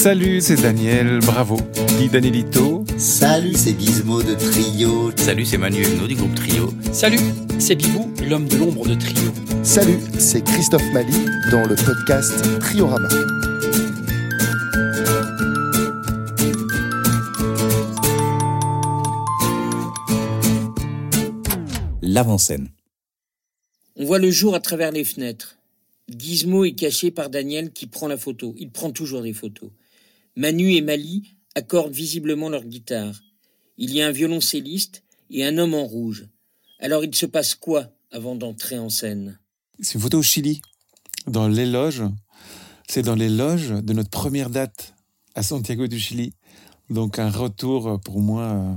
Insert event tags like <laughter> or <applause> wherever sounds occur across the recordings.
Salut, c'est Daniel, bravo. Guy Danielito. Salut, c'est Gizmo de Trio. Salut, c'est Manu Huguenot du groupe Trio. Salut, c'est Bibou, l'homme de l'ombre de Trio. Salut, c'est Christophe Mali dans le podcast Triorama. L'avant-scène. On voit le jour à travers les fenêtres. Gizmo est caché par Daniel qui prend la photo. Il prend toujours des photos. Manu et Mali accordent visiblement leur guitare. Il y a un violoncelliste et un homme en rouge. Alors il se passe quoi avant d'entrer en scène? C'est une photo au Chili, dans les loges. C'est dans les loges de notre première date à Santiago du Chili. Donc un retour pour moi. euh,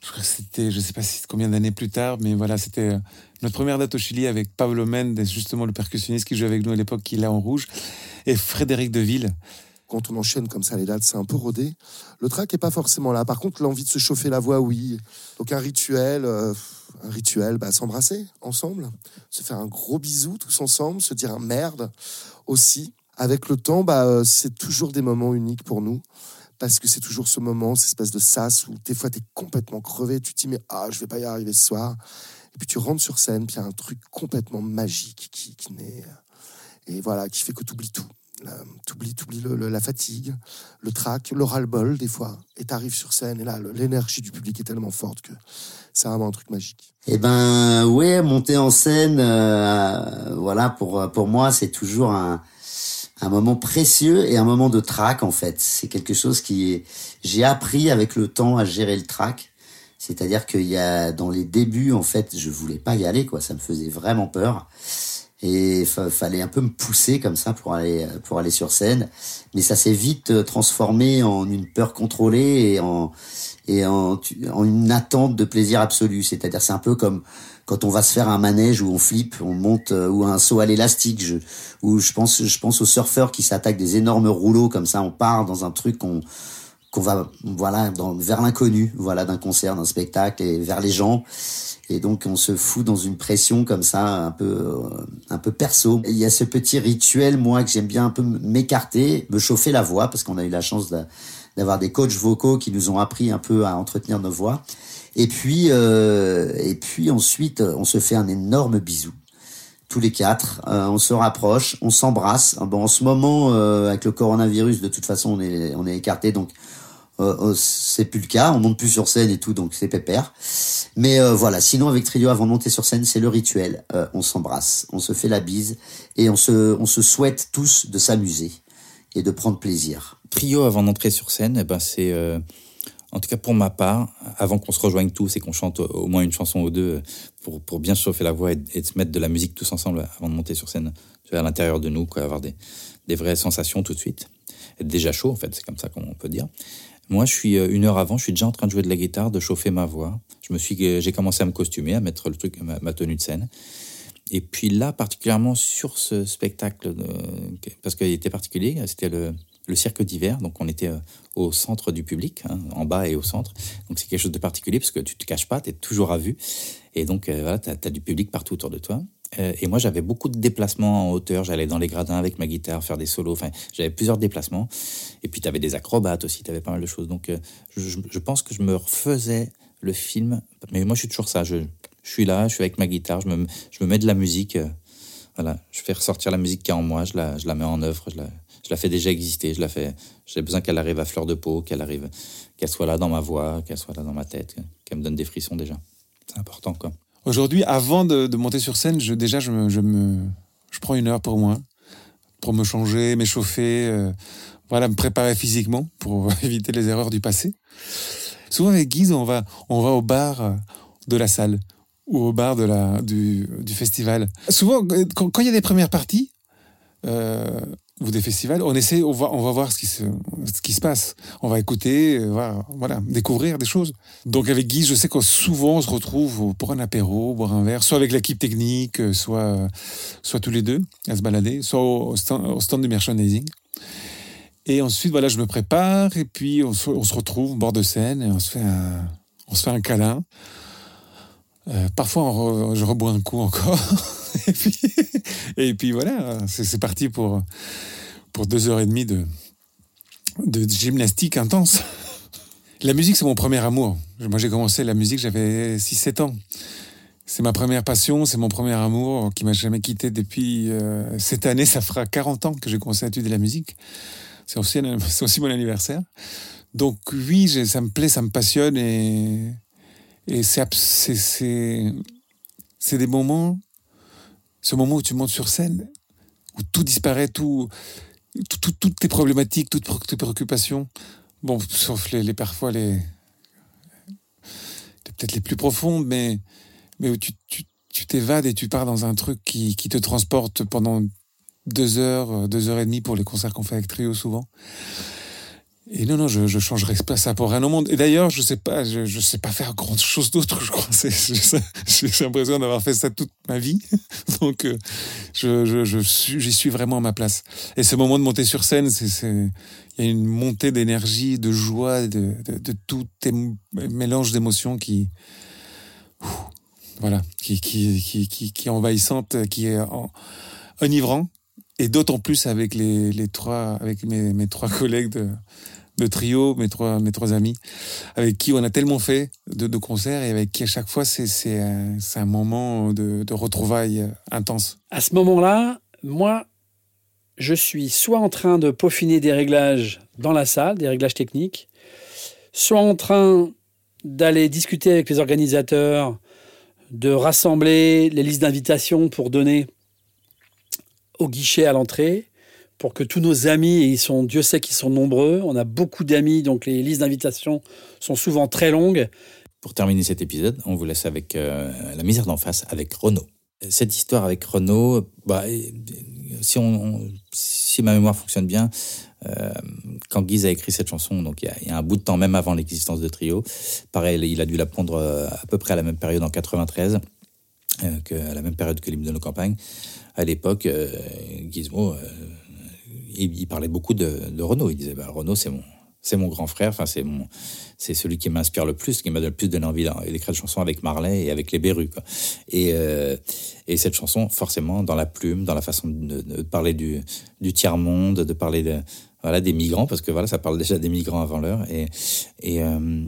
Je crois que c'était, je sais pas si combien d'années plus tard, mais voilà, c'était euh, notre première date au Chili avec Pablo Mendes, justement le percussionniste qui jouait avec nous à l'époque, qui est là en rouge, et Frédéric Deville. Quand on enchaîne comme ça les dates, c'est un peu rodé. Le track est pas forcément là. Par contre, l'envie de se chauffer la voix, oui. Donc un rituel, euh, un rituel, bah, s'embrasser ensemble, se faire un gros bisou tous ensemble, se dire un merde aussi. Avec le temps, bah, euh, c'est toujours des moments uniques pour nous. Parce que c'est toujours ce moment, cette espèce de sas où des fois tu es complètement crevé, tu te dis mais ah, je vais pas y arriver ce soir. Et puis tu rentres sur scène, puis il y a un truc complètement magique qui, qui naît. Et voilà, qui fait que tu oublies tout. Tu oublies, la fatigue, le trac, le ras-le-bol des fois. Et tu arrives sur scène et là, l'énergie du public est tellement forte que c'est vraiment un truc magique. Eh ben, ouais, monter en scène, euh, voilà, pour pour moi, c'est toujours un un moment précieux et un moment de trac en fait. C'est quelque chose qui j'ai appris avec le temps à gérer le trac. C'est-à-dire qu'il y a dans les débuts en fait, je voulais pas y aller quoi, ça me faisait vraiment peur. Et fa- fallait un peu me pousser comme ça pour aller pour aller sur scène, mais ça s'est vite euh, transformé en une peur contrôlée et en et en, en une attente de plaisir absolu. C'est-à-dire c'est un peu comme quand on va se faire un manège où on flippe, on monte euh, ou un saut à l'élastique. Je, où je pense je pense aux surfeurs qui s'attaquent des énormes rouleaux comme ça. On part dans un truc qu'on qu'on va voilà vers l'inconnu, voilà d'un concert, d'un spectacle et vers les gens. Et donc on se fout dans une pression comme ça, un peu euh, un peu perso. Il y a ce petit rituel moi que j'aime bien un peu m'écarter, me chauffer la voix parce qu'on a eu la chance d'avoir des coachs vocaux qui nous ont appris un peu à entretenir nos voix. Et puis euh, et puis ensuite on se fait un énorme bisou tous les quatre. Euh, on se rapproche, on s'embrasse. Bon, en ce moment, euh, avec le coronavirus, de toute façon, on est, on est écarté, donc euh, euh, c'est plus le cas. On monte plus sur scène et tout, donc c'est pépère. Mais euh, voilà, sinon avec Trio, avant de monter sur scène, c'est le rituel. On s'embrasse, on se fait la bise et on se, on se souhaite tous de s'amuser et de prendre plaisir. Trio avant d'entrer sur scène, eh ben c'est, en tout cas pour ma part, avant qu'on se rejoigne tous et qu'on chante au moins une chanson ou deux pour, pour bien chauffer la voix et, se mettre de la musique tous ensemble avant de monter sur scène, à l'intérieur de nous, quoi, avoir des, des vraies sensations tout de suite. Être déjà chaud, en fait, c'est comme ça qu'on peut dire. Moi, je suis euh, une heure avant, je suis déjà en train de jouer de la guitare, de chauffer ma voix. Je me suis, j'ai commencé à me costumer, à mettre le truc, ma, tenue de scène. Et puis là, particulièrement sur ce spectacle, euh, parce qu'il était particulier, c'était le, cirque d'hiver, donc on était euh, au centre du public, hein, en bas et au centre. Donc c'est quelque chose de particulier parce que tu te caches pas, tu es toujours à vue. Et donc euh, voilà, tu as, du public partout autour de toi. Euh, et moi, j'avais beaucoup de déplacements en hauteur. J'allais dans les gradins avec ma guitare, faire des solos. Enfin, j'avais plusieurs déplacements. Et puis, tu avais des acrobates aussi. Tu avais pas mal de choses. Donc, euh, je, pense que je me refaisais le film. Mais moi, je suis toujours ça. Je, je suis là, je suis avec ma guitare, je me, je me mets de la musique. euh, voilà, je fais ressortir la musique qui est en moi, je la, je la mets en œuvre, je la, je la fais déjà exister, je la fais. J'ai besoin qu'elle arrive à fleur de peau, qu'elle arrive, qu'elle soit là dans ma voix, qu'elle soit là dans ma tête, qu'elle me donne des frissons déjà. C'est important, quoi. Aujourd'hui, avant de, monter sur scène, déjà, je, prends une heure pour moi, pour me changer, m'échauffer, euh, voilà, me préparer physiquement pour <laughs> éviter les erreurs du passé. Souvent avec Guise, on va, au bar euh, de la salle ou au bar du, festival. Souvent, quand il y a des premières parties euh, ou des festivals, on essaie, on va, on va voir ce qui se, ce qui se passe. On va écouter, euh, voilà, découvrir des choses. Donc avec Guy, je sais que souvent on se retrouve pour un apéro, boire un verre, soit avec l'équipe technique, euh, soit, soit tous les deux à se balader, soit au stand, au stand de merchandising. Et ensuite, voilà, je me prépare et puis on se, on se retrouve au bord de scène et on se fait un, on se fait un câlin. Euh, parfois, on re- je rebois un coup encore. <laughs> et, puis, <laughs> et puis voilà, c'est parti pour, pour deux heures et demie de, de gymnastique intense. La musique, c'est mon premier amour. Moi, j'ai commencé la musique, j'avais 6-7 ans. C'est ma première passion, c'est mon premier amour qui m'a jamais quitté depuis euh, cette année. Ça fera 40 ans que j'ai commencé à étudier la musique. C'est aussi, aussi mon anniversaire. Donc oui, ça me plaît, ça me passionne et, et c'est des moments, ce moment où tu montes sur scène, où tout disparaît, tout, toutes tes problématiques, toutes tes préoccupations. Bon, sauf les, parfois les, peut-être les plus profondes, mais, mais où tu, tu, t'évades et tu pars dans un truc qui, qui te transporte pendant deux heures, deux heures et demie pour les concerts qu'on fait avec Trio souvent. Et non, non, je, je changerais pas ça pour rien au monde. Et d'ailleurs, je sais je, je sais pas faire grand chose d'autre, je crois. J'ai l'impression d'avoir fait ça toute ma vie. <laughs> Donc, euh, je, je, je j'y suis vraiment à ma place. Et ce moment de monter sur scène, il y a une montée d'énergie, de joie, de, de, de tout mélange d'émotions qui, voilà, qui, qui, qui, qui, qui est envahissante, qui est enivrant. Et d'autant plus avec les, les trois, avec mes, mes trois collègues de, de trio, mes trois, amis, avec qui on a tellement fait de, concerts et avec qui à chaque fois c'est, c'est, un, moment de, retrouvailles intense. À ce moment-là, moi, je suis soit en train de peaufiner des réglages dans la salle, des réglages techniques, soit en train d'aller discuter avec les organisateurs, de rassembler les listes d'invitations pour donner au guichet à l'entrée, pour que tous nos amis, ils sont, Dieu sait qu'ils sont nombreux, on a beaucoup d'amis, donc les listes d'invitation sont souvent très longues. Pour terminer cet épisode, on vous laisse avec euh, La misère d'en face, avec Renaud. Cette histoire avec Renaud, bah, si, on, si ma mémoire fonctionne bien, euh, quand Guise a écrit cette chanson, donc il y, a, un bout de temps, même avant l'existence de Trio, pareil, il a dû la prendre euh, à peu près à la même période en 93, que, à la même période que l'hymne de nos campagnes. À l'époque, Gizmo il, parlait beaucoup de, Renault. Il disait bah, Renault, c'est mon, c'est mon grand frère. Enfin, c'est mon, c'est celui qui m'inspire le plus, qui m'a le plus donné envie d'écrire des chansons avec Marley et avec les Berus. Et, euh, et cette chanson, forcément, dans la plume, dans la façon de, parler du, tiers monde, de parler voilà, des migrants, parce que voilà, ça parle déjà des migrants avant l'heure. Et, euh,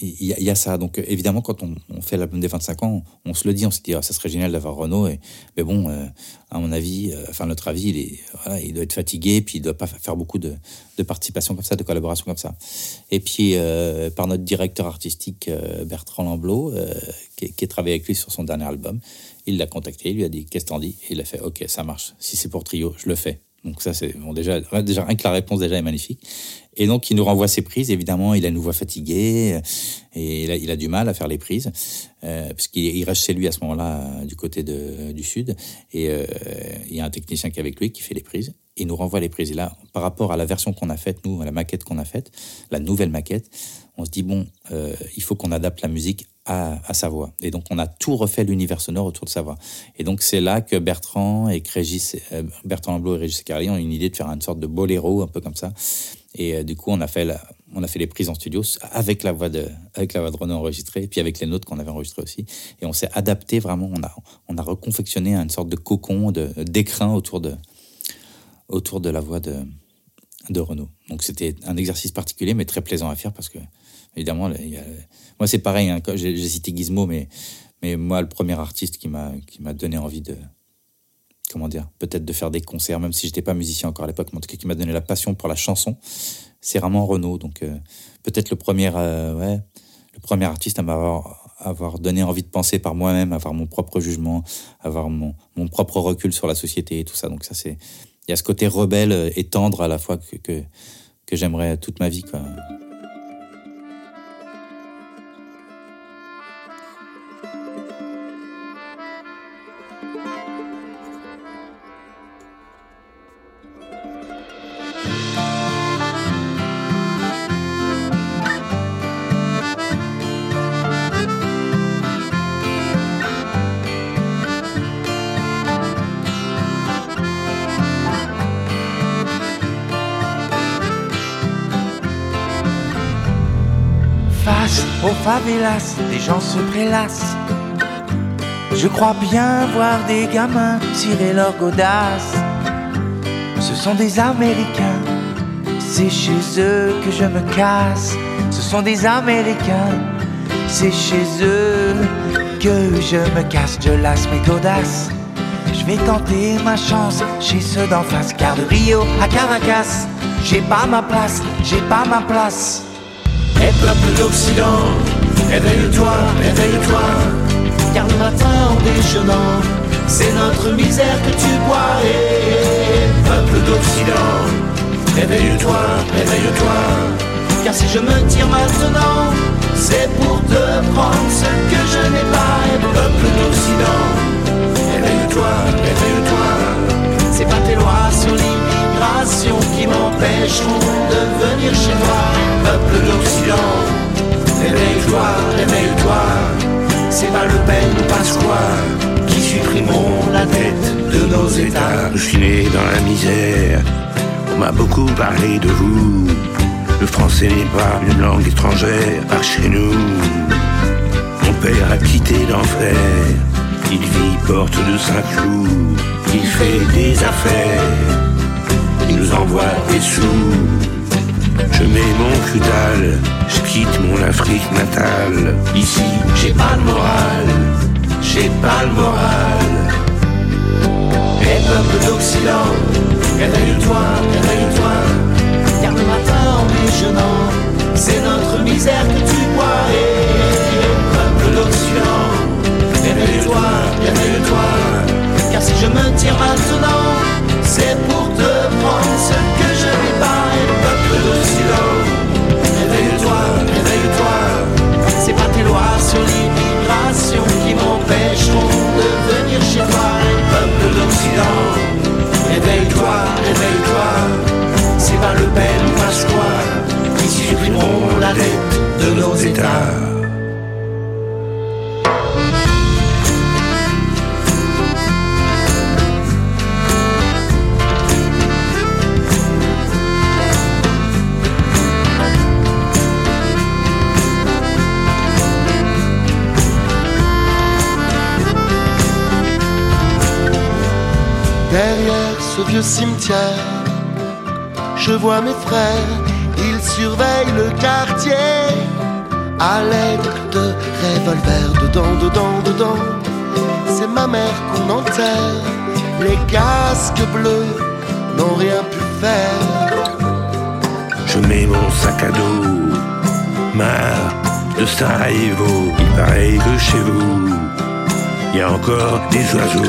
il y, a ça. Donc, évidemment, quand on, fait l'album des 25 ans, on, se le dit, on se dit, ah, ça serait génial d'avoir Renault. Et, mais bon, euh, à mon avis, euh, enfin, notre avis, il, est, il doit être fatigué, puis il doit pas faire beaucoup de, de participation comme ça, de collaboration comme ça. Et puis, euh, par notre directeur artistique, Bertrand Lamblot, qui, qui a travaillé avec lui sur son dernier album, il l'a contacté, il lui a dit, qu'est-ce que t'en dis? Et il a fait, ok, ça marche. Si c'est pour trio, je le fais. Donc ça, c'est bon, déjà, rien que la réponse déjà est magnifique. Et donc, il nous renvoie ses prises. Évidemment, il a une voix fatiguée et il a, du mal à faire les prises euh, parce qu'il reste chez lui à ce moment-là euh, du côté du sud et euh, il y a un technicien qui est avec lui qui fait les prises. Il nous renvoie les prises. Et là, par rapport à la version qu'on a faite, nous, à la maquette qu'on a faite, la nouvelle maquette, on se dit bon, euh, il faut qu'on adapte la musique à, à, sa voix. Et donc, on a tout refait l'univers sonore autour de sa voix. Et donc, c'est là que Bertrand et Régis, euh, Bertrand Lamblot et Régis Carly ont une idée de faire une sorte de boléro, un peu comme ça, et euh, du coup, on a fait on a fait les prises en studio avec la voix de, avec la voix de Renaud enregistrée, puis avec les notes qu'on avait enregistrées aussi. Et on s'est adapté vraiment. On a, on a reconfectionné une sorte de cocon, de d'écrin autour de, autour de la voix de, de Renaud. Donc c'était un exercice particulier, mais très plaisant à faire parce que, évidemment, moi c'est pareil. Hein, j'ai cité Gizmo, mais, mais moi le premier artiste qui m'a donné envie de comment dire, peut-être de faire des concerts, même si j'étais pas musicien encore à l'époque, mais en tout cas qui m'a donné la passion pour la chanson, c'est vraiment Renaud. Donc euh, peut-être le premier, euh, ouais, le premier artiste à m'avoir avoir donné envie de penser par moi-même, avoir mon propre jugement, avoir mon, mon, propre recul sur la société et tout ça. Donc ça c'est, il y a ce côté rebelle et tendre à la fois que, que, que j'aimerais toute ma vie. Quoi. Favelas, les gens se prélassent. Je crois bien voir des gamins tirer leur godasse. Ce sont des Américains, C'est chez eux que je me casse. Ce sont des Américains. C'est chez eux que je me casse. Je lasse mes godasses. Je vais tenter ma chance chez ceux d'en face. Car de Rio à Caracas, j'ai pas ma place, j'ai pas ma place. Et peuple d'Occident, réveille-toi, réveille-toi. Car le matin en déjeunant, c'est notre misère que tu bois. Et peuple d'Occident, réveille-toi, réveille-toi. Car si je me tire maintenant, c'est pour te prendre ce que je n'ai pas. Et peuple d'Occident, réveille-toi, réveille-toi. C'est pas tes lois sur l'immigration qui m'empêcheront de venir chez toi. Peuple d'Occident, réveille-toi. C'est pas Le ou Pasqua qui supprimeront la dette de nos États. Je suis né dans la misère. On m'a beaucoup parlé de vous. Le français n'est pas une langue étrangère par chez nous. Mon père a quitté l'enfer. Il vit porte de Saint-Cloud. Il fait des affaires. Il nous envoie des sous. Je mets mon cudal. Je quitte mon Afrique natale. Ici, j'ai pas le moral, j'ai pas le moral. Et peuple d'Occident, réveille-toi, réveille-toi. Car le matin en déjeunant, c'est notre misère que tu bois. Et peuple d'Occident, réveille-toi, réveille-toi. Car si je me tire maintenant, c'est pour te prendre vieux cimetière, je vois mes frères, ils surveillent le quartier à l'aide de revolvers dedans, dedans, dedans. C'est ma mère qu'on enterre, les casques bleus n'ont rien pu faire. Je mets mon sac à dos, marre de Sarajevo. Il paraît que chez vous, il y a encore des oiseaux.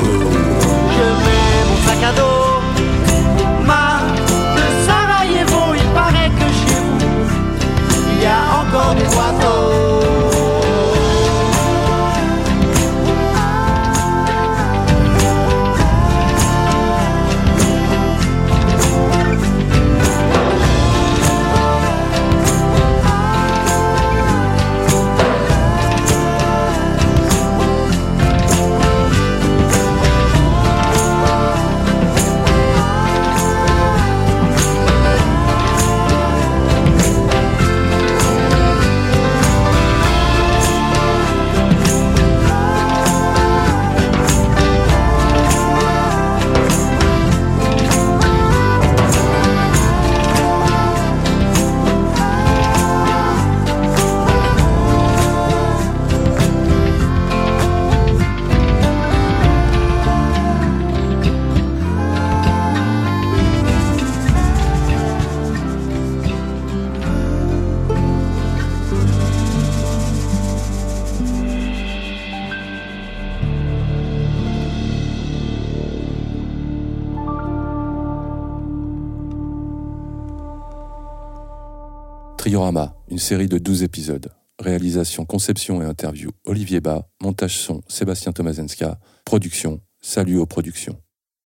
Je mets mon sac à dos, y a Triorama, une série de 12 épisodes. Réalisation, conception et interview Olivier Bas, montage son Sébastien Tomazenska, production Salut aux productions.